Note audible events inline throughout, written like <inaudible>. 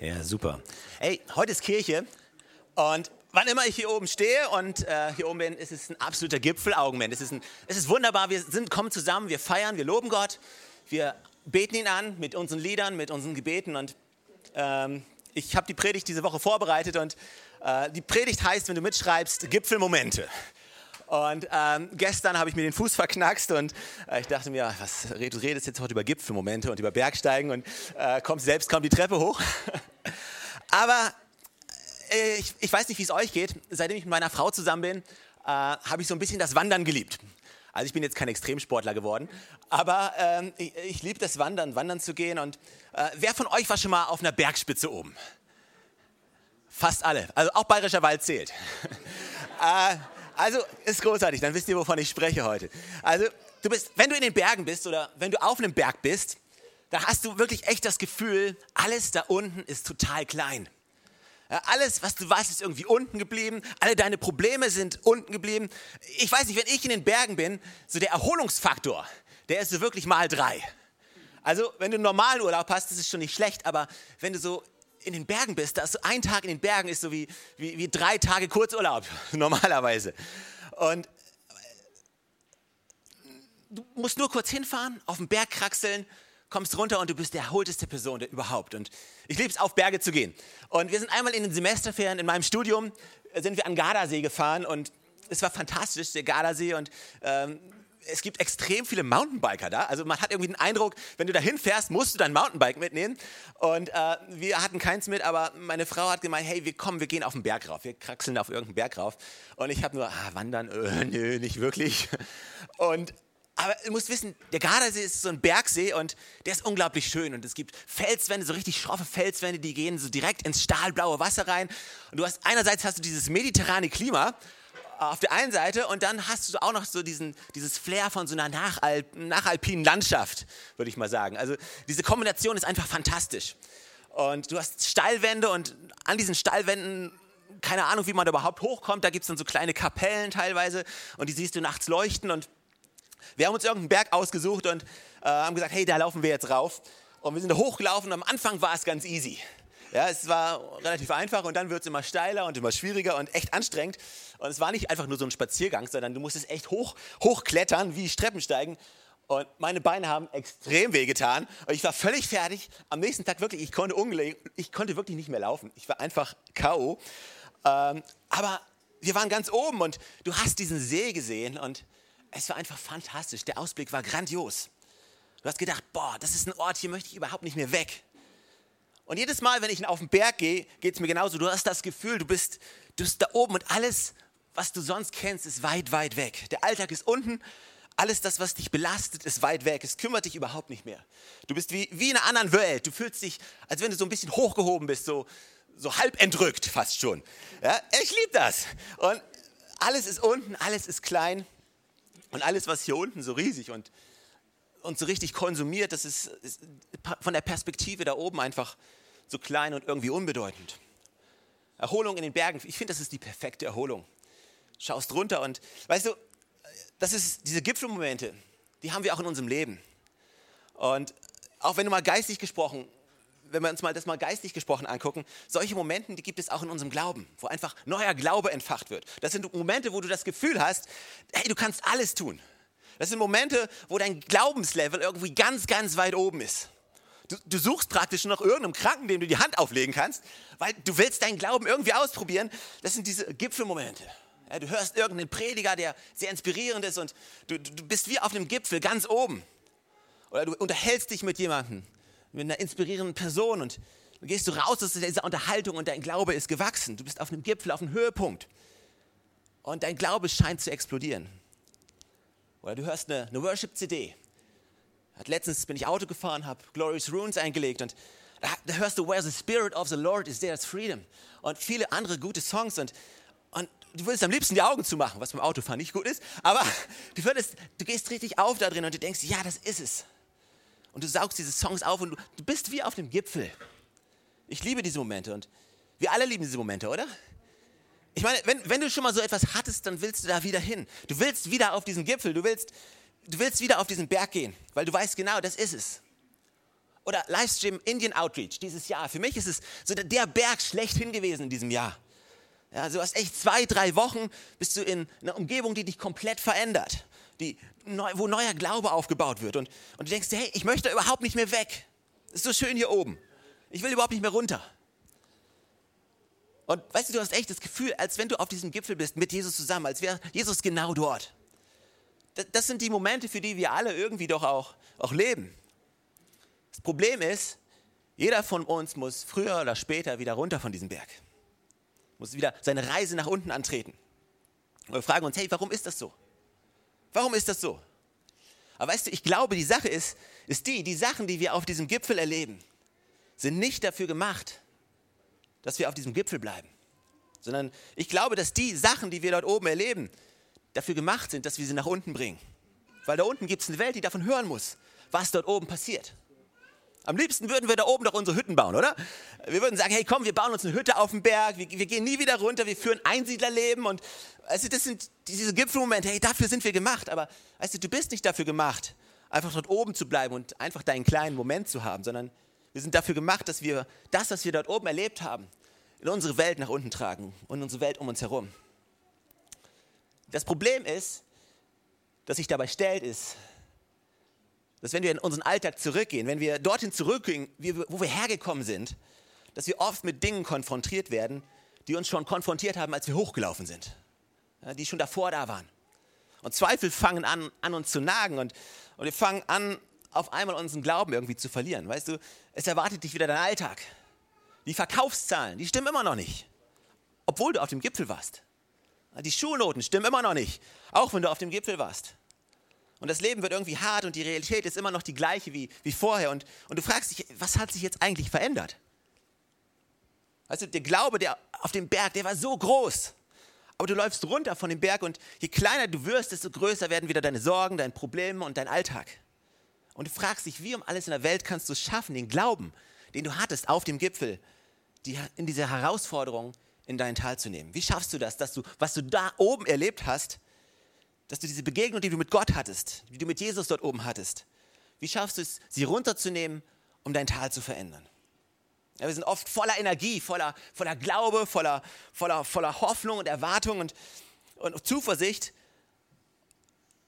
Ja, super. Ey, heute ist Kirche und wann immer ich hier oben stehe und äh, hier oben bin, ist es ein absoluter Gipfelaugenblick. Es ist, ein, es ist wunderbar, wir sind, kommen zusammen, wir feiern, wir loben Gott, wir beten ihn an mit unseren Liedern, mit unseren Gebeten und ähm, ich habe die Predigt diese Woche vorbereitet und äh, die Predigt heißt, wenn du mitschreibst, Gipfelmomente. Und ähm, gestern habe ich mir den Fuß verknackst und äh, ich dachte mir, was, du redest jetzt heute über Gipfelmomente und über Bergsteigen und äh, kommst selbst kaum die Treppe hoch. <laughs> Aber äh, ich, ich, weiß nicht, wie es euch geht. Seitdem ich mit meiner Frau zusammen bin, äh, habe ich so ein bisschen das Wandern geliebt. Also ich bin jetzt kein Extremsportler geworden, aber ähm, ich, ich liebe das Wandern, wandern zu gehen. Und äh, wer von euch war schon mal auf einer Bergspitze oben? Fast alle. Also auch Bayerischer Wald zählt. <laughs> äh, also ist großartig, dann wisst ihr, wovon ich spreche heute. Also du bist, wenn du in den Bergen bist oder wenn du auf einem Berg bist, da hast du wirklich echt das Gefühl, alles da unten ist total klein. Alles, was du weißt, ist irgendwie unten geblieben. Alle deine Probleme sind unten geblieben. Ich weiß nicht, wenn ich in den Bergen bin, so der Erholungsfaktor, der ist so wirklich mal drei. Also, wenn du einen normalen Urlaub hast, das ist schon nicht schlecht, aber wenn du so in den Bergen bist, da ist so ein Tag in den Bergen ist so wie, wie, wie drei Tage Kurzurlaub <laughs> normalerweise. Und äh, du musst nur kurz hinfahren, auf den Berg kraxeln, kommst runter und du bist der erholteste Person überhaupt. Und ich liebe es, auf Berge zu gehen. Und wir sind einmal in den Semesterferien in meinem Studium, sind wir an Gardasee gefahren und es war fantastisch, der Gardasee. Und ähm, es gibt extrem viele Mountainbiker da. Also man hat irgendwie den Eindruck, wenn du da hinfährst, musst du dein Mountainbike mitnehmen. Und äh, wir hatten keins mit, aber meine Frau hat gemeint, hey, wir kommen, wir gehen auf den Berg rauf. Wir kraxeln auf irgendeinen Berg rauf. Und ich habe nur, ah, wandern, äh, nö, nicht wirklich. Und aber du musst wissen, der Gardasee ist so ein Bergsee und der ist unglaublich schön. Und es gibt Felswände, so richtig schroffe Felswände, die gehen so direkt ins stahlblaue Wasser rein. Und du hast einerseits hast du dieses mediterrane Klima auf der einen Seite und dann hast du auch noch so diesen, dieses Flair von so einer Nachalp, nachalpinen Landschaft, würde ich mal sagen. Also diese Kombination ist einfach fantastisch. Und du hast Steilwände und an diesen Steilwänden, keine Ahnung, wie man da überhaupt hochkommt, da gibt es dann so kleine Kapellen teilweise und die siehst du nachts leuchten und wir haben uns irgendeinen Berg ausgesucht und äh, haben gesagt, hey, da laufen wir jetzt rauf. Und wir sind da hochgelaufen und am Anfang war es ganz easy. Ja, es war relativ einfach und dann wird es immer steiler und immer schwieriger und echt anstrengend. Und es war nicht einfach nur so ein Spaziergang, sondern du musstest echt hoch, hochklettern, wie Streppensteigen. Und meine Beine haben extrem wehgetan. Und ich war völlig fertig. Am nächsten Tag wirklich, ich konnte, ich konnte wirklich nicht mehr laufen. Ich war einfach K.O. Ähm, aber wir waren ganz oben und du hast diesen See gesehen und es war einfach fantastisch. Der Ausblick war grandios. Du hast gedacht, boah, das ist ein Ort, hier möchte ich überhaupt nicht mehr weg. Und jedes Mal, wenn ich auf den Berg gehe, geht es mir genauso. Du hast das Gefühl, du bist, du bist da oben und alles, was du sonst kennst, ist weit, weit weg. Der Alltag ist unten. Alles das, was dich belastet, ist weit weg. Es kümmert dich überhaupt nicht mehr. Du bist wie, wie in einer anderen Welt. Du fühlst dich, als wenn du so ein bisschen hochgehoben bist, so, so halb entrückt fast schon. Ja, ich liebe das. Und alles ist unten, alles ist klein. Und alles, was hier unten so riesig und, und so richtig konsumiert, das ist, ist von der Perspektive da oben einfach so klein und irgendwie unbedeutend. Erholung in den Bergen, ich finde, das ist die perfekte Erholung. Schaust runter und weißt du, das ist diese Gipfelmomente, die haben wir auch in unserem Leben. Und auch wenn du mal geistig gesprochen, wenn wir uns mal das mal geistig gesprochen angucken, solche Momente, die gibt es auch in unserem Glauben, wo einfach neuer Glaube entfacht wird. Das sind Momente, wo du das Gefühl hast, hey, du kannst alles tun. Das sind Momente, wo dein Glaubenslevel irgendwie ganz, ganz weit oben ist. Du, du suchst praktisch nach irgendeinem Kranken, dem du die Hand auflegen kannst, weil du willst deinen Glauben irgendwie ausprobieren. Das sind diese Gipfelmomente. Ja, du hörst irgendeinen Prediger, der sehr inspirierend ist und du, du bist wie auf einem Gipfel ganz oben. Oder du unterhältst dich mit jemandem, mit einer inspirierenden Person und dann gehst du raus aus dieser Unterhaltung und dein Glaube ist gewachsen. Du bist auf einem Gipfel, auf einem Höhepunkt. Und dein Glaube scheint zu explodieren. Oder du hörst eine, eine Worship-CD letztens bin ich Auto gefahren, habe Glorious Runes eingelegt und da, da, hörst du Where the Spirit of the Lord is, there's freedom und viele andere gute Songs und, und du willst am liebsten die Augen zumachen, was beim Autofahren nicht gut ist, aber <laughs> du, würdest, du gehst richtig auf da drin und du denkst, ja, das ist es. Und du saugst diese Songs auf und du, bist wie auf dem Gipfel. Ich liebe diese Momente und wir alle lieben diese Momente, oder? Ich meine, wenn, wenn du schon mal so etwas hattest, dann willst du da wieder hin. Du willst wieder auf diesen Gipfel, du willst du willst wieder auf diesen Berg gehen, weil du weißt genau, das ist es. oder Livestream Indian Outreach dieses Jahr. Für mich ist es so der Berg schlechthin gewesen in diesem Jahr. Ja, du hast echt zwei, drei Wochen, bist du in einer Umgebung, die dich komplett verändert, die, wo neuer Glaube aufgebaut wird. Und, und du denkst hey, ich möchte überhaupt nicht mehr weg. Ist so schön hier oben. Ich will überhaupt nicht mehr runter. Und weißt du, du hast echt das Gefühl, als wenn du auf diesem Gipfel bist mit Jesus zusammen, als wäre Jesus genau dort. Das sind die Momente, für die wir alle irgendwie doch auch, auch leben. Das Problem ist, jeder von uns muss früher oder später wieder runter von diesem Berg. Muss wieder seine Reise nach unten antreten. Und wir fragen uns, hey, warum ist das so? Warum ist das so? Aber weißt du, ich glaube, die Sache ist, ist die, die Sachen, die wir auf diesem Gipfel erleben, sind nicht dafür gemacht, dass wir auf diesem Gipfel bleiben, sondern ich glaube, dass die Sachen, die wir dort oben erleben, dafür gemacht sind, dass wir sie nach unten bringen. Weil da unten gibt es eine Welt, die davon hören muss, was dort oben passiert. Am liebsten würden wir da oben doch unsere Hütten bauen, oder? Wir würden sagen, hey komm, wir bauen uns eine Hütte auf dem Berg, wir, wir gehen nie wieder runter, wir führen Einsiedlerleben. Und also das sind diese Gipfelmomente, hey, dafür sind wir gemacht, aber weißt du, bist nicht dafür gemacht, einfach dort oben zu bleiben und einfach deinen kleinen Moment zu haben, sondern wir sind dafür gemacht, dass wir das, was wir dort oben erlebt haben, in unsere Welt nach unten tragen und unsere Welt um uns herum. Das Problem ist, das sich dabei stellt, ist, dass wenn wir in unseren Alltag zurückgehen, wenn wir dorthin zurückgehen, wo wir hergekommen sind, dass wir oft mit Dingen konfrontiert werden, die uns schon konfrontiert haben, als wir hochgelaufen sind, die schon davor da waren. Und Zweifel fangen an, an uns zu nagen und, und wir fangen an, auf einmal unseren Glauben irgendwie zu verlieren. Weißt du, es erwartet dich wieder dein Alltag. Die Verkaufszahlen, die stimmen immer noch nicht, obwohl du auf dem Gipfel warst. Die Schulnoten stimmen immer noch nicht, auch wenn du auf dem Gipfel warst. Und das Leben wird irgendwie hart und die Realität ist immer noch die gleiche wie, wie vorher. Und, und du fragst dich, was hat sich jetzt eigentlich verändert? Weißt du, der Glaube der auf dem Berg, der war so groß. Aber du läufst runter von dem Berg und je kleiner du wirst, desto größer werden wieder deine Sorgen, deine Probleme und dein Alltag. Und du fragst dich, wie um alles in der Welt kannst du es schaffen, den Glauben, den du hattest auf dem Gipfel, die, in dieser Herausforderung in dein Tal zu nehmen. Wie schaffst du das, dass du, was du da oben erlebt hast, dass du diese Begegnung, die du mit Gott hattest, die du mit Jesus dort oben hattest, wie schaffst du es, sie runterzunehmen, um dein Tal zu verändern? Ja, wir sind oft voller Energie, voller, voller Glaube, voller, voller, voller Hoffnung und Erwartung und, und Zuversicht.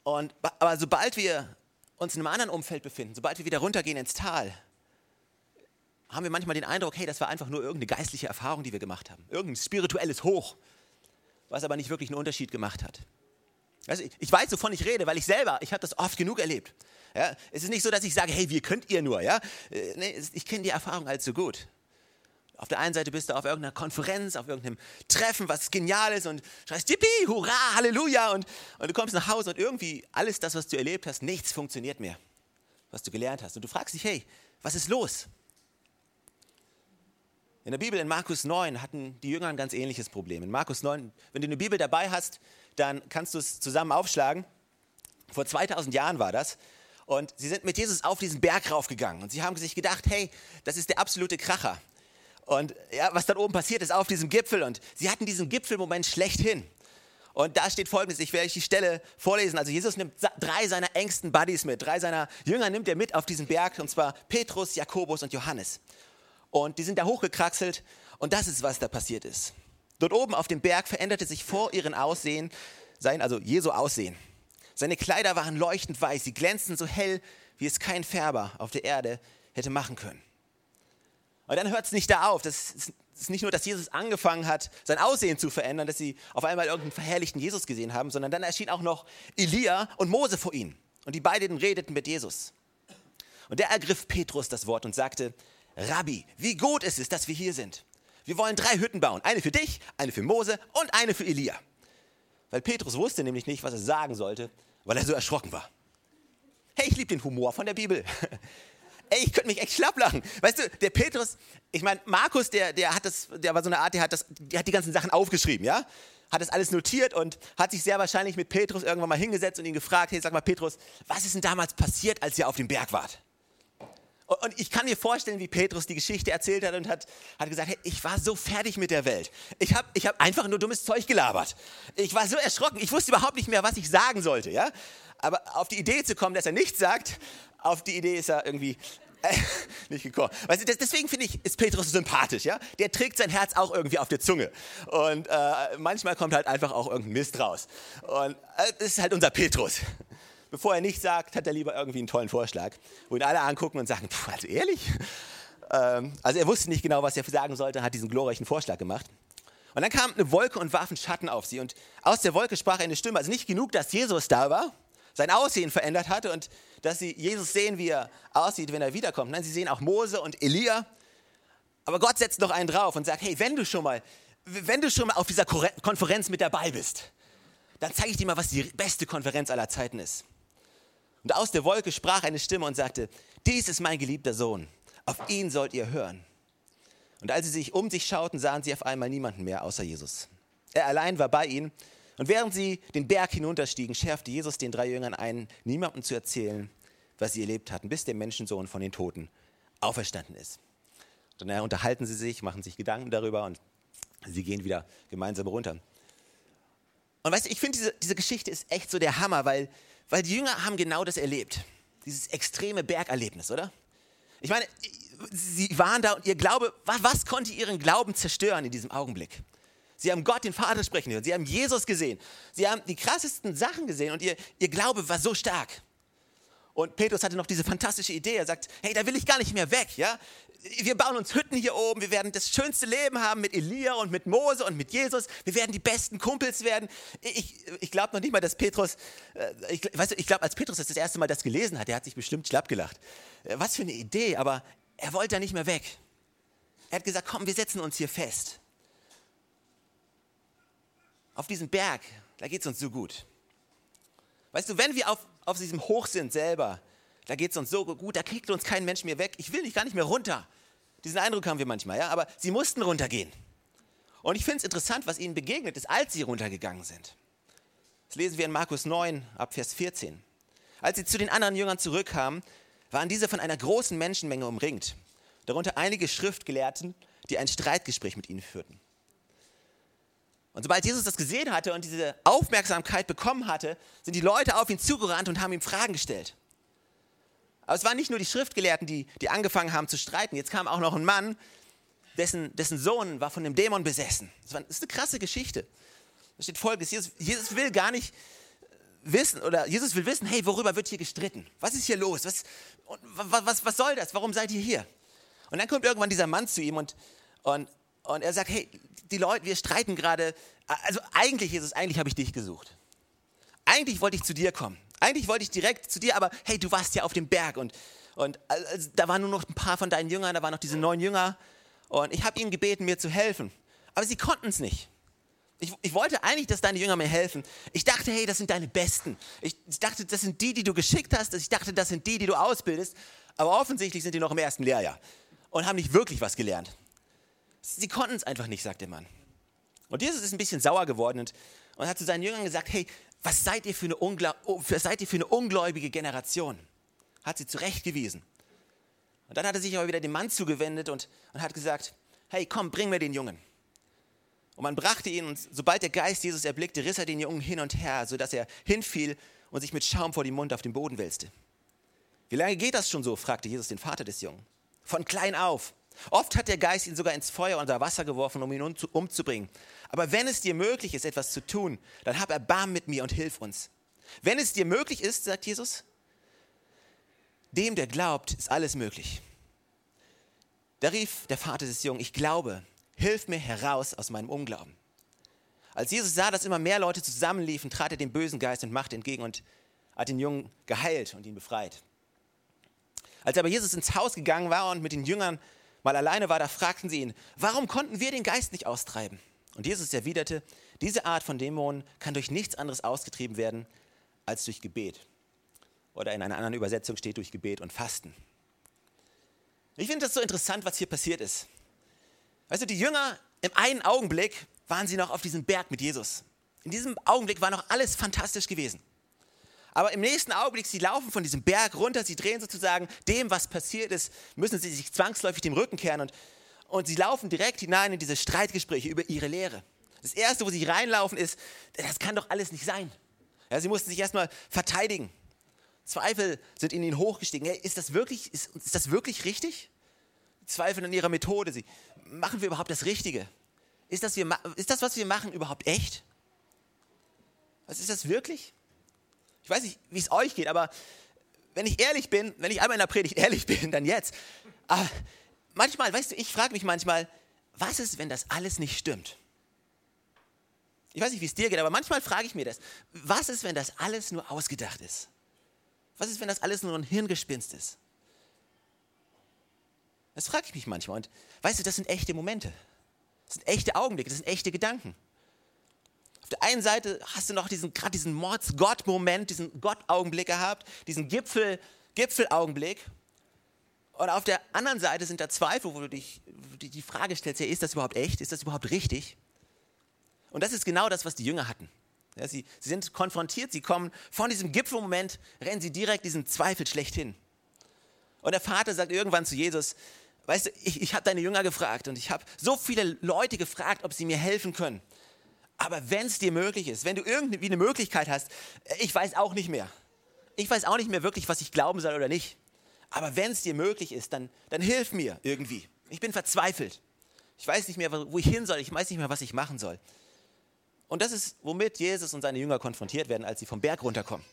Und, aber sobald wir uns in einem anderen Umfeld befinden, sobald wir wieder runtergehen ins Tal, haben wir manchmal den Eindruck, hey, das war einfach nur irgendeine geistliche Erfahrung, die wir gemacht haben. Irgendein spirituelles Hoch, was aber nicht wirklich einen Unterschied gemacht hat. Also ich, weiß, wovon ich rede, weil ich selber, ich habe das oft genug erlebt. Ja, es ist nicht so, dass ich sage, hey, wie könnt ihr nur? Ja? Äh, nee, ich kenne die Erfahrung allzu gut. Auf der einen Seite bist du auf irgendeiner Konferenz, auf irgendeinem Treffen, was genial ist und schreist Yippie, Hurra, Halleluja und, und du kommst nach Hause und irgendwie alles das, was du erlebt hast, nichts funktioniert mehr, was du gelernt hast. Und du fragst dich, hey, was ist los? In der Bibel in Markus 9 hatten die Jünger ein ganz ähnliches Problem. In Markus 9, wenn du eine Bibel dabei hast, dann kannst du es zusammen aufschlagen. Vor 2000 Jahren war das. Und sie sind mit Jesus auf diesen Berg raufgegangen. Und sie haben sich gedacht, hey, das ist der absolute Kracher. Und ja, was dann oben passiert ist auf diesem Gipfel. Und sie hatten diesen Gipfelmoment schlechthin. Und da steht folgendes, ich werde euch die Stelle vorlesen. Also Jesus nimmt drei seiner engsten Buddies mit, drei seiner Jünger nimmt er mit auf diesen Berg, und zwar Petrus, Jakobus und Johannes. Und die sind da hochgekraxelt und das ist, was da passiert ist. Dort oben auf dem Berg veränderte sich vor ihren Aussehen, sein, also Jesu Aussehen. Seine Kleider waren leuchtend weiß, sie glänzten so hell, wie es kein Färber auf der Erde hätte machen können. Und dann hört es nicht da auf. Das ist nicht nur, dass Jesus angefangen hat, sein Aussehen zu verändern, dass sie auf einmal irgendeinen verherrlichten Jesus gesehen haben, sondern dann erschien auch noch Elia und Mose vor ihnen. Und die beiden redeten mit Jesus. Und der ergriff Petrus das Wort und sagte, Rabbi, wie gut ist es, dass wir hier sind. Wir wollen drei Hütten bauen. Eine für dich, eine für Mose und eine für Elia. Weil Petrus wusste nämlich nicht, was er sagen sollte, weil er so erschrocken war. Hey, ich liebe den Humor von der Bibel. <laughs> ey, ich könnte mich echt schlapp lachen. Weißt du, der Petrus, ich meine, Markus, der, der hat das, der war so eine Art, der hat, das, der hat die ganzen Sachen aufgeschrieben, ja? Hat das alles notiert und hat sich sehr wahrscheinlich mit Petrus irgendwann mal hingesetzt und ihn gefragt, hey, sag mal Petrus, was ist denn damals passiert, als ihr auf dem Berg wart? Und ich kann mir vorstellen, wie Petrus die Geschichte erzählt hat und hat, hat gesagt, hey, ich war so fertig mit der Welt. Ich habe ich hab einfach nur dummes Zeug gelabert. Ich war so erschrocken, ich wusste überhaupt nicht mehr, was ich sagen sollte. Ja? Aber auf die Idee zu kommen, dass er nichts sagt, auf die Idee ist er irgendwie Äh, <laughs> nicht gekocht. Weißt du, deswegen finde ich, ist Petrus sympathisch, ja? Der trägt sein Herz auch irgendwie auf der Zunge. Und äh, manchmal kommt halt einfach auch irgendein Mist raus. Und äh, das ist halt unser Petrus. Bevor er nichts sagt, hat er lieber irgendwie einen tollen Vorschlag, wo ihn alle angucken und sagen, Puh, also ehrlich? Ähm, also er wusste nicht genau, was er sagen sollte, hat diesen glorreichen Vorschlag gemacht. Und dann kam eine Wolke und warf einen Schatten auf sie. Und aus der Wolke sprach eine Stimme. Also nicht genug, dass Jesus da war, sein Aussehen verändert hatte und dass sie Jesus sehen, wie er aussieht, wenn er wiederkommt. Nein, sie sehen auch Mose und Elia. Aber Gott setzt noch einen drauf und sagt, hey, wenn du schon mal, wenn du schon mal auf dieser Konferenz mit dabei bist, dann zeige ich dir mal, was die beste Konferenz aller Zeiten ist. Und aus der Wolke sprach eine Stimme und sagte, dies ist mein geliebter Sohn, auf ihn sollt ihr hören. Und als sie sich um sich schauten, sahen sie auf einmal niemanden mehr außer Jesus. Er allein war bei ihnen und während sie den Berg hinunterstiegen, schärfte Jesus den drei Jüngern ein, niemandem zu erzählen, was sie erlebt hatten, bis der Menschensohn von den Toten auferstanden ist. Dann unterhalten sie sich, machen sich Gedanken darüber und sie gehen wieder gemeinsam runter. Und weißt du, ich finde, diese, diese Geschichte ist echt so der Hammer, weil, weil die Jünger haben genau das erlebt. Dieses extreme Bergerlebnis, oder? Ich meine, sie waren da und ihr Glaube, was, konnte ihren Glauben zerstören in diesem Augenblick? Sie haben Gott, den Vater, sprechen hören. Sie haben Jesus gesehen. Sie haben die krassesten Sachen gesehen und ihr, ihr Glaube war so stark. Und Petrus hatte noch diese fantastische Idee. Er sagt, hey, da will ich gar nicht mehr weg. Ja? Wir bauen uns Hütten hier oben. Wir werden das schönste Leben haben mit Elia und mit Mose und mit Jesus. Wir werden die besten Kumpels werden. Ich, ich glaube noch nicht mal, dass Petrus, äh, ich, weißt du, ich glaube, als Petrus das, das erste Mal das gelesen hat, der hat sich bestimmt schlapp gelacht. Äh, was für eine Idee, aber er wollte da nicht mehr weg. Er hat gesagt, komm, wir setzen uns hier fest auf diesem Berg, da geht es uns so gut. Weißt du, wenn wir auf, auf diesem Hoch sind selber, da geht es uns so gut, da kriegt uns kein Mensch mehr weg. Ich will nicht gar nicht mehr runter. Diesen Eindruck haben wir manchmal, ja, aber sie mussten runtergehen. Und ich finde es interessant, was ihnen begegnet ist, als sie runtergegangen sind. Das lesen wir in Markus 9, ab Vers 14. Als sie zu den anderen Jüngern zurückkamen, waren diese von einer großen Menschenmenge umringt, darunter einige Schriftgelehrten, die ein Streitgespräch mit ihnen führten. Und sobald Jesus das gesehen hatte und diese Aufmerksamkeit bekommen hatte, sind die Leute auf ihn zugerannt und haben ihm Fragen gestellt. Aber es waren nicht nur die Schriftgelehrten, die, die angefangen haben zu streiten. Jetzt kam auch noch ein Mann, dessen, dessen Sohn war von einem Dämon besessen. Das, war, das ist eine krasse Geschichte. Da steht folgendes: Jesus, Jesus will gar nicht wissen, oder Jesus will wissen, hey, worüber wird hier gestritten? Was ist hier los? Was, was, was, was soll das? Warum seid ihr hier? Und dann kommt irgendwann dieser Mann zu ihm und, und, und er sagt, hey, die Leute, wir streiten gerade. Also eigentlich es, eigentlich habe ich dich gesucht. Eigentlich wollte ich zu dir kommen. Eigentlich wollte ich direkt zu dir, aber hey, du warst ja auf dem Berg und, und also, da waren nur noch ein paar von deinen Jüngern, da waren noch diese neun Jünger und ich habe ihnen gebeten, mir zu helfen. Aber sie konnten es nicht. Ich, ich, wollte eigentlich, dass deine Jünger mir helfen. Ich dachte, hey, das sind deine Besten. Ich, ich dachte, das sind die, die du geschickt hast. Ich dachte, das sind die, die du ausbildest. Aber offensichtlich sind die noch im ersten Lehrjahr und haben nicht wirklich was gelernt. Sie konnten es einfach nicht, sagt der Mann. Und Jesus ist ein bisschen sauer geworden und, und hat zu seinen Jüngern gesagt, hey, was seid ihr für eine, Ungla oh, seid ihr für eine ungläubige Generation? Hat sie zurechtgewiesen. Und dann hat er sich aber wieder dem Mann zugewendet und, und hat gesagt, hey, komm, bring mir den Jungen. Und man brachte ihn und sobald der Geist Jesus erblickte, riss er den Jungen hin und her, sodass er hinfiel und sich mit Schaum vor dem Mund auf den Boden wälzte. Wie lange geht das schon so? fragte Jesus den Vater des Jungen. Von klein auf. Oft hat der Geist ihn sogar ins Feuer unter Wasser geworfen, um ihn umzubringen. Aber wenn es dir möglich ist, etwas zu tun, dann hab Erbarm mit mir und hilf uns. Wenn es dir möglich ist, sagt Jesus, dem, der glaubt, ist alles möglich. Da rief der Vater des Jungen, ich glaube, hilf mir heraus aus meinem Unglauben. Als Jesus sah, dass immer mehr Leute zusammenliefen, trat er dem bösen Geist und Macht entgegen und hat den Jungen geheilt und ihn befreit. Als aber Jesus ins Haus gegangen war und mit den Jüngern mal alleine war, da fragten sie ihn, warum konnten wir den Geist nicht austreiben? Und Jesus erwiderte, diese Art von Dämonen kann durch nichts anderes ausgetrieben werden als durch Gebet. Oder in einer anderen Übersetzung steht durch Gebet und Fasten. Ich finde das so interessant, was hier passiert ist. Weißt du, die Jünger im einen Augenblick waren sie noch auf diesem Berg mit Jesus. In diesem Augenblick war noch alles fantastisch gewesen. Aber im nächsten Augenblick, sie laufen von diesem Berg runter, sie drehen sozusagen dem, was passiert ist, müssen sie sich zwangsläufig dem Rücken kehren und, und sie laufen direkt hinein in diese Streitgespräche über ihre Lehre. Das Erste, wo sie reinlaufen, ist, das kann doch alles nicht sein. Ja, sie mussten sich erstmal verteidigen. Zweifel sind in ihn hochgestiegen. Hey, ist, das wirklich, ist, ist das wirklich richtig? Zweifel an ihrer Methode. Sie, machen wir überhaupt das Richtige? Ist das, wir, ist das, was wir machen, überhaupt echt? Was ist das wirklich? Ich weiß nicht, wie es euch geht, aber wenn ich ehrlich bin, wenn ich einmal in der Predigt ehrlich <laughs> bin, dann jetzt. Aber manchmal, weißt du, ich frage mich manchmal, was ist, wenn das alles nicht stimmt? Ich weiß nicht, wie es dir geht, aber manchmal frage ich mir das. Was ist, wenn das alles nur ausgedacht ist? Was ist, wenn das alles nur ein Hirngespinst ist? Das frage ich mich manchmal. Und weißt du, das sind echte Momente. Das sind echte Augenblicke, das sind echte Gedanken. Der einen Seite hast du noch diesen, gerade diesen Mords-Gott-Moment, diesen Gott-Augenblick gehabt, diesen Gipfel, Gipfelaugenblick. Und auf der anderen Seite sind da Zweifel, wo du dich die Frage stellst, ja, ist das überhaupt echt? Ist das überhaupt richtig? Und das ist genau das, was die Jünger hatten. Ja, sie, sie sind konfrontiert, sie kommen von diesem Gipfelmoment, rennen sie direkt diesen Zweifel schlechthin. Und der Vater sagt irgendwann zu Jesus, weißt du, ich, ich habe deine Jünger gefragt und ich habe so viele Leute gefragt, ob sie mir helfen können. Aber wenn es dir möglich ist, wenn du irgendwie eine Möglichkeit hast, ich weiß auch nicht mehr. Ich weiß auch nicht mehr wirklich, was ich glauben soll oder nicht. Aber wenn es dir möglich ist, dann, dann hilf mir irgendwie. Ich bin verzweifelt. Ich weiß nicht mehr, wo ich hin soll. Ich weiß nicht mehr, was ich machen soll. Und das ist, womit Jesus und seine Jünger konfrontiert werden, als sie vom Berg runterkommen.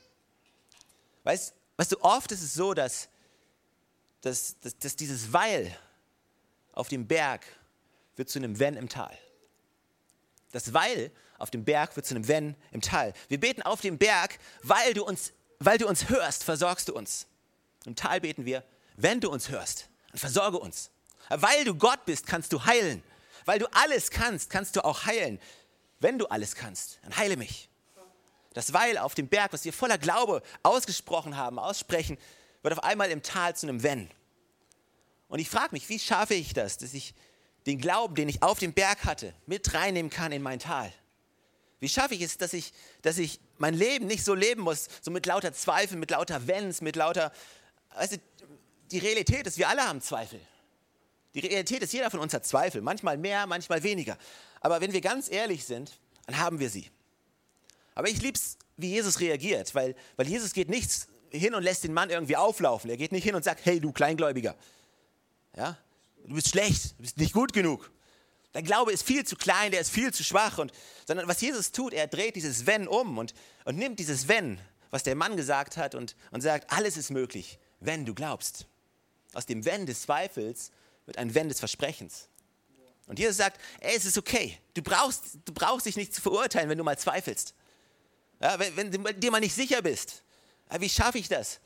Weißt, weißt du, oft ist es so, dass, dass, dass, dass dieses Weil auf dem Berg wird zu einem Wenn im Tal. Das Weil auf dem Berg wird zu einem Wenn im Tal. Wir beten auf dem Berg, weil du uns, weil du uns hörst, versorgst du uns. Im Tal beten wir, wenn du uns hörst, dann versorge uns. Weil du Gott bist, kannst du heilen. Weil du alles kannst, kannst du auch heilen. Wenn du alles kannst, dann heile mich. Das Weil auf dem Berg, was wir voller Glaube ausgesprochen haben, aussprechen, wird auf einmal im Tal zu einem Wenn. Und ich frage mich, wie schaffe ich das, dass ich den Glauben, den ich auf dem Berg hatte, mit reinnehmen kann in mein Tal? Wie schaffe ich es, dass ich, dass ich mein Leben nicht so leben muss, so mit lauter Zweifeln, mit lauter Wenns, mit lauter. Weißt du, die Realität ist, wir alle haben Zweifel. Die Realität ist, jeder von uns hat Zweifel, manchmal mehr, manchmal weniger. Aber wenn wir ganz ehrlich sind, dann haben wir sie. Aber ich liebe es, wie Jesus reagiert, weil, weil Jesus geht nicht hin und lässt den Mann irgendwie auflaufen. Er geht nicht hin und sagt, hey du Kleingläubiger, ja, du bist schlecht, du bist nicht gut genug. Dein Glaube ist viel zu klein, der ist viel zu schwach. Und, sondern was Jesus tut, er dreht dieses Wenn um und, und nimmt dieses Wenn, was der Mann gesagt hat, und, und sagt, alles ist möglich, wenn du glaubst. Aus dem Wenn des Zweifels wird ein Wenn des Versprechens. Und Jesus sagt, ey, es ist okay. Du brauchst, du brauchst dich nicht zu verurteilen, wenn du mal zweifelst. Ja, wenn, wenn, du dir mal nicht sicher bist. Ja, wie schaffe ich das?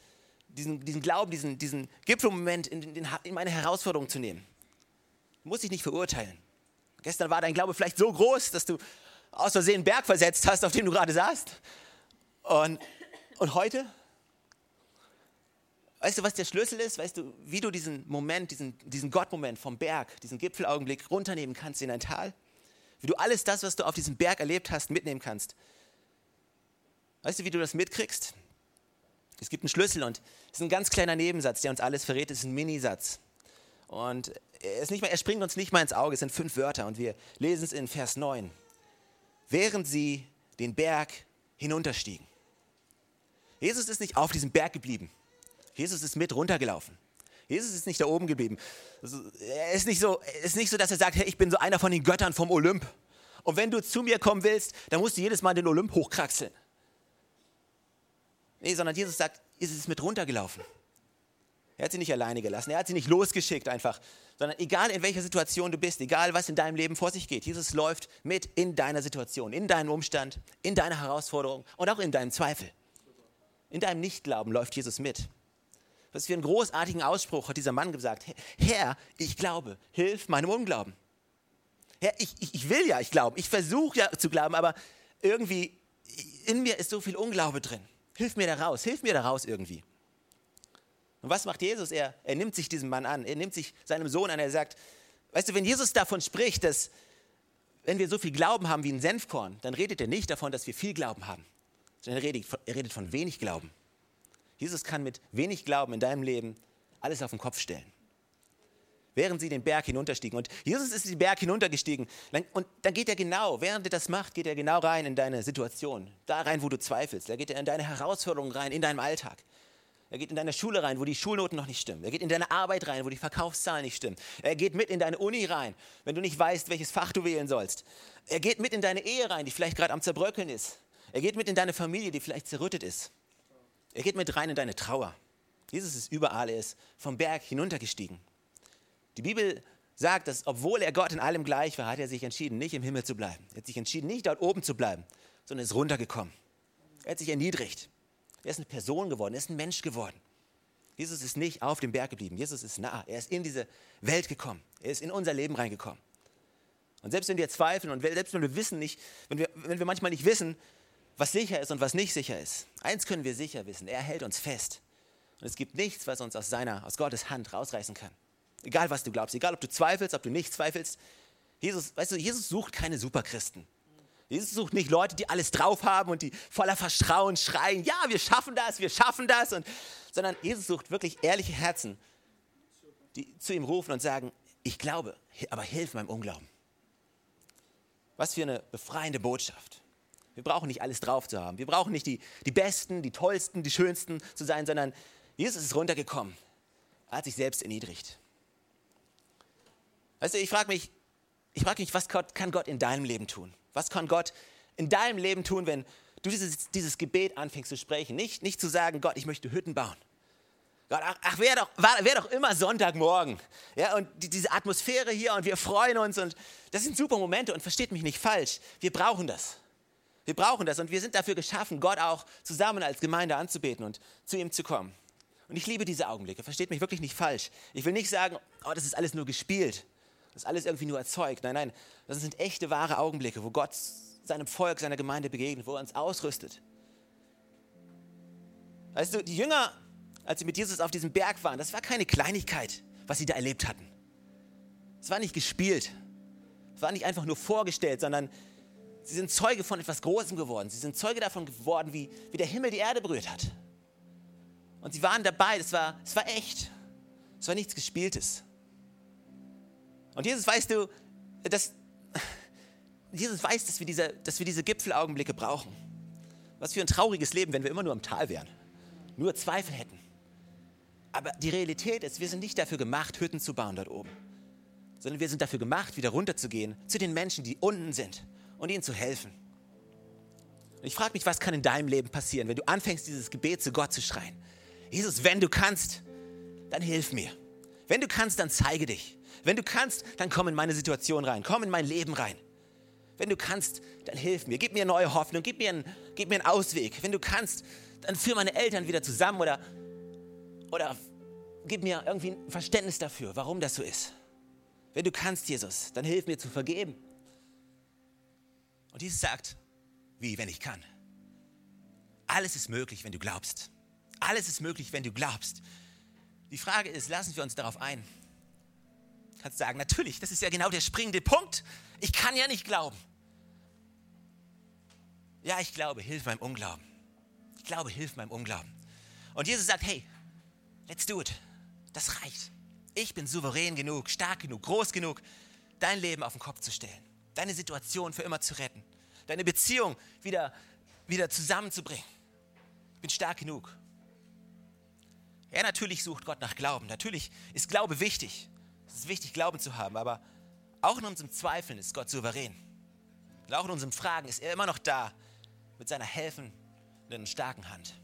Diesen, diesen Glauben, diesen, diesen Gipfelmoment in, in, in meine Herausforderung zu nehmen. Du musst dich nicht verurteilen. Gestern war dein Glaube vielleicht so groß, dass du aus Versehen einen Berg versetzt hast, auf dem du gerade saßt. Und, und heute Weißt du, was der Schlüssel ist? Weißt du, wie du diesen Moment, diesen, diesen Gottmoment vom Berg, diesen Gipfelaugenblick runternehmen kannst in ein Tal? Wie du alles das, was du auf diesem Berg erlebt hast, mitnehmen kannst? Weißt du, wie du das mitkriegst? Es gibt einen Schlüssel und es ist ein ganz kleiner Nebensatz, der uns alles verrät. Es ist ein Minisatz. Und er, mal, er springt uns nicht mal ins Auge. Es sind fünf Wörter und wir lesen es in Vers 9. Während sie den Berg hinunterstiegen. Jesus ist nicht auf diesem Berg geblieben. Jesus ist mit runtergelaufen. Jesus ist nicht da oben geblieben. Also, er ist nicht, so, ist nicht so, dass er sagt, hey, ich bin so einer von den Göttern vom Olymp. Und wenn du zu mir kommen willst, dann musst du jedes Mal den Olymp hochkraxeln. Nee, sondern Jesus sagt, Jesus ist mit runtergelaufen. Er hat sie nicht alleine gelassen, er hat sie nicht losgeschickt einfach, sondern egal in welcher Situation du bist, egal was in deinem Leben vor sich geht, Jesus läuft mit in deiner Situation, in deinem Umstand, in deiner Herausforderung und auch in deinem Zweifel. In deinem Nichtglauben läuft Jesus mit. Was für einen großartigen Ausspruch hat dieser Mann gesagt. Herr, ich glaube, hilf meinem Unglauben. Herr, ich, ich, ich will ja, ich glaube, ich versuche ja zu glauben, aber irgendwie in mir ist so viel Unglaube drin. Hilf mir da raus, hilf mir da raus irgendwie. Und was macht Jesus? Er, er nimmt sich diesem Mann an, er nimmt sich seinem Sohn an, er sagt, weißt du, wenn Jesus davon spricht, dass wenn wir so viel Glauben haben wie ein Senfkorn, dann redet er nicht davon, dass wir viel Glauben haben, sondern er redet, er redet von wenig Glauben. Jesus kann mit wenig Glauben in deinem Leben alles auf den Kopf stellen. Während sie den Berg hinunterstiegen. Und Jesus ist den Berg hinuntergestiegen. Und dann geht er genau, während er das macht, geht er genau rein in deine Situation. Da rein, wo du zweifelst. Da geht er in deine Herausforderungen rein, in deinem Alltag. Er geht in deine Schule rein, wo die Schulnoten noch nicht stimmen. Er geht in deine Arbeit rein, wo die Verkaufszahlen nicht stimmen. Er geht mit in deine Uni rein, wenn du nicht weißt, welches Fach du wählen sollst. Er geht mit in deine Ehe rein, die vielleicht gerade am Zerbröckeln ist. Er geht mit in deine Familie, die vielleicht zerrüttet ist. Er geht mit rein in deine Trauer. Jesus ist überall, er ist vom Berg hinuntergestiegen. Die Bibel sagt, dass obwohl er Gott in allem gleich war, hat er sich entschieden, nicht im Himmel zu bleiben. Er hat sich entschieden, nicht dort oben zu bleiben, sondern ist runtergekommen. Er hat sich erniedrigt. Er ist eine Person geworden, er ist ein Mensch geworden. Jesus ist nicht auf dem Berg geblieben. Jesus ist nah. Er ist in diese Welt gekommen. Er ist in unser Leben reingekommen. Und selbst wenn wir zweifeln und selbst wenn wir wissen nicht, wenn wir, wenn wir manchmal nicht wissen, was sicher ist und was nicht sicher ist, eins können wir sicher wissen: Er hält uns fest. Und es gibt nichts, was uns aus seiner, aus Gottes Hand rausreißen kann. Egal, was du glaubst, egal, ob du zweifelst, ob du nicht zweifelst. Jesus, weißt du, Jesus sucht keine Superchristen. Jesus sucht nicht Leute, die alles drauf haben und die voller Vertrauen schreien, ja, wir schaffen das, wir schaffen das, und, sondern Jesus sucht wirklich ehrliche Herzen, die zu ihm rufen und sagen, ich glaube, aber hilf meinem Unglauben. Was für eine befreiende Botschaft. Wir brauchen nicht alles drauf zu haben. Wir brauchen nicht die, die Besten, die Tollsten, die Schönsten zu sein, sondern Jesus ist runtergekommen. Er hat sich selbst erniedrigt. Weißt du, ich frage mich, ich frage mich, was kann Gott in deinem Leben tun? Was kann Gott in deinem Leben tun, wenn du dieses, dieses Gebet anfängst zu sprechen? Nicht, nicht zu sagen, Gott, ich möchte Hütten bauen. Gott, ach, ach wäre doch, wär doch immer Sonntagmorgen. Ja, und die, diese Atmosphäre hier und wir freuen uns und das sind super Momente und versteht mich nicht falsch. Wir brauchen das. Wir brauchen das und wir sind dafür geschaffen, Gott auch zusammen als Gemeinde anzubeten und zu ihm zu kommen. Und ich liebe diese Augenblicke, versteht mich wirklich nicht falsch. Ich will nicht sagen, oh, das ist alles nur gespielt. Das ist alles irgendwie nur erzeugt. Nein, nein, das sind echte, wahre Augenblicke, wo Gott seinem Volk, seiner Gemeinde begegnet, wo er uns ausrüstet. Weißt du, die Jünger, als sie mit Jesus auf diesem Berg waren, das war keine Kleinigkeit, was sie da erlebt hatten. Es war nicht gespielt. Es war nicht einfach nur vorgestellt, sondern sie sind Zeuge von etwas Großem geworden. Sie sind Zeuge davon geworden, wie, wie der Himmel die Erde berührt hat. Und sie waren dabei, das war, das war echt. Es war nichts Gespieltes. Und Jesus, weißt du, dass, Jesus weiß, dass wir, diese, dass wir diese Gipfelaugenblicke brauchen. Was für ein trauriges Leben, wenn wir immer nur im Tal wären, nur Zweifel hätten. Aber die Realität ist, wir sind nicht dafür gemacht, Hütten zu bauen dort oben, sondern wir sind dafür gemacht, wieder runterzugehen zu den Menschen, die unten sind und ihnen zu helfen. Und ich frage mich, was kann in deinem Leben passieren, wenn du anfängst, dieses Gebet zu Gott zu schreien? Jesus, wenn du kannst, dann hilf mir. Wenn du kannst, dann zeige dich. Wenn du kannst, dann komm in meine Situation rein, komm in mein Leben rein. Wenn du kannst, dann hilf mir, gib mir neue Hoffnung, gib mir einen, gib mir einen Ausweg. Wenn du kannst, dann führ meine Eltern wieder zusammen oder, oder gib mir irgendwie ein Verständnis dafür, warum das so ist. Wenn du kannst, Jesus, dann hilf mir zu vergeben. Und Jesus sagt, wie, wenn ich kann? Alles ist möglich, wenn du glaubst. Alles ist möglich, wenn du glaubst. Die Frage ist, lassen wir uns darauf ein, kannst sagen, natürlich, das ist ja genau der springende Punkt. Ich kann ja nicht glauben. Ja, ich glaube, hilf meinem Unglauben. Ich glaube, hilf meinem Unglauben. Und Jesus sagt, hey, let's do it. Das reicht. Ich bin souverän genug, stark genug, groß genug, dein Leben auf den Kopf zu stellen, deine Situation für immer zu retten, deine Beziehung wieder, wieder zusammenzubringen. Ich bin stark genug. Ja, natürlich sucht Gott nach Glauben. Natürlich ist Glaube wichtig. Es ist wichtig, Glauben zu haben, aber auch in unserem Zweifeln ist Gott souverän. Und auch in unserem Fragen ist er immer noch da mit seiner helfenden, starken Hand.